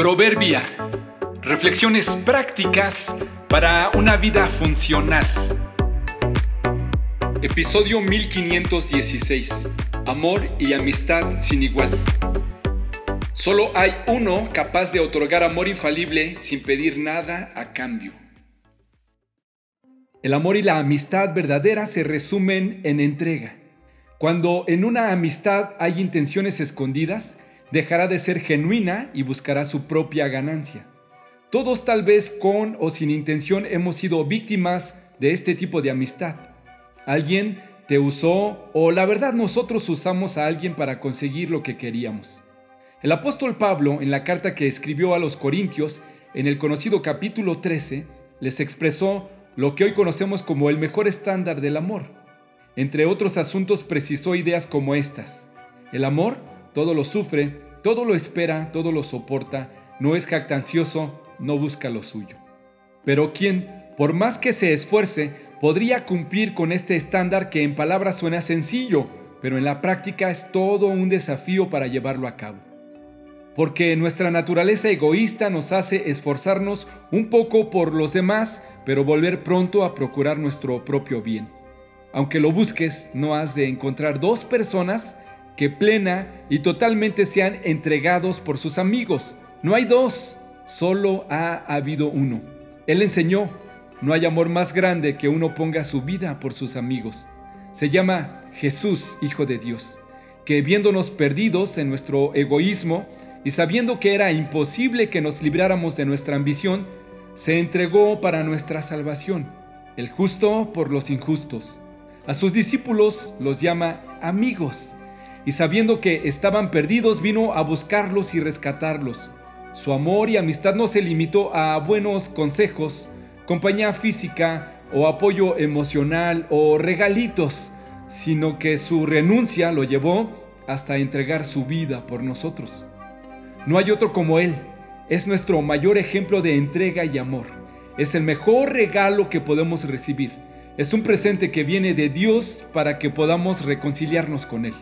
Proverbia. Reflexiones prácticas para una vida funcional. Episodio 1516. Amor y amistad sin igual. Solo hay uno capaz de otorgar amor infalible sin pedir nada a cambio. El amor y la amistad verdadera se resumen en entrega. Cuando en una amistad hay intenciones escondidas, dejará de ser genuina y buscará su propia ganancia. Todos tal vez con o sin intención hemos sido víctimas de este tipo de amistad. Alguien te usó o la verdad nosotros usamos a alguien para conseguir lo que queríamos. El apóstol Pablo en la carta que escribió a los Corintios en el conocido capítulo 13 les expresó lo que hoy conocemos como el mejor estándar del amor. Entre otros asuntos precisó ideas como estas. El amor todo lo sufre, todo lo espera, todo lo soporta, no es jactancioso, no busca lo suyo. Pero quien, por más que se esfuerce, podría cumplir con este estándar que en palabras suena sencillo, pero en la práctica es todo un desafío para llevarlo a cabo. Porque nuestra naturaleza egoísta nos hace esforzarnos un poco por los demás, pero volver pronto a procurar nuestro propio bien. Aunque lo busques, no has de encontrar dos personas que plena y totalmente sean entregados por sus amigos. No hay dos, solo ha habido uno. Él enseñó, no hay amor más grande que uno ponga su vida por sus amigos. Se llama Jesús, Hijo de Dios, que viéndonos perdidos en nuestro egoísmo y sabiendo que era imposible que nos libráramos de nuestra ambición, se entregó para nuestra salvación, el justo por los injustos. A sus discípulos los llama amigos y sabiendo que estaban perdidos vino a buscarlos y rescatarlos. Su amor y amistad no se limitó a buenos consejos, compañía física o apoyo emocional o regalitos, sino que su renuncia lo llevó hasta entregar su vida por nosotros. No hay otro como Él. Es nuestro mayor ejemplo de entrega y amor. Es el mejor regalo que podemos recibir. Es un presente que viene de Dios para que podamos reconciliarnos con Él.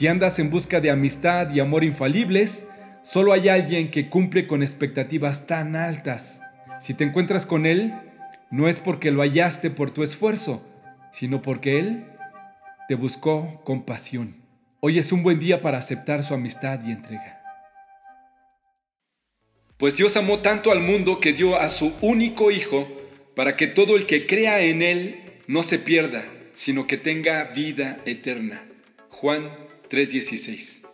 Si andas en busca de amistad y amor infalibles, solo hay alguien que cumple con expectativas tan altas. Si te encuentras con Él, no es porque lo hallaste por tu esfuerzo, sino porque Él te buscó con pasión. Hoy es un buen día para aceptar su amistad y entrega. Pues Dios amó tanto al mundo que dio a su único Hijo para que todo el que crea en Él no se pierda, sino que tenga vida eterna. Juan 3:16.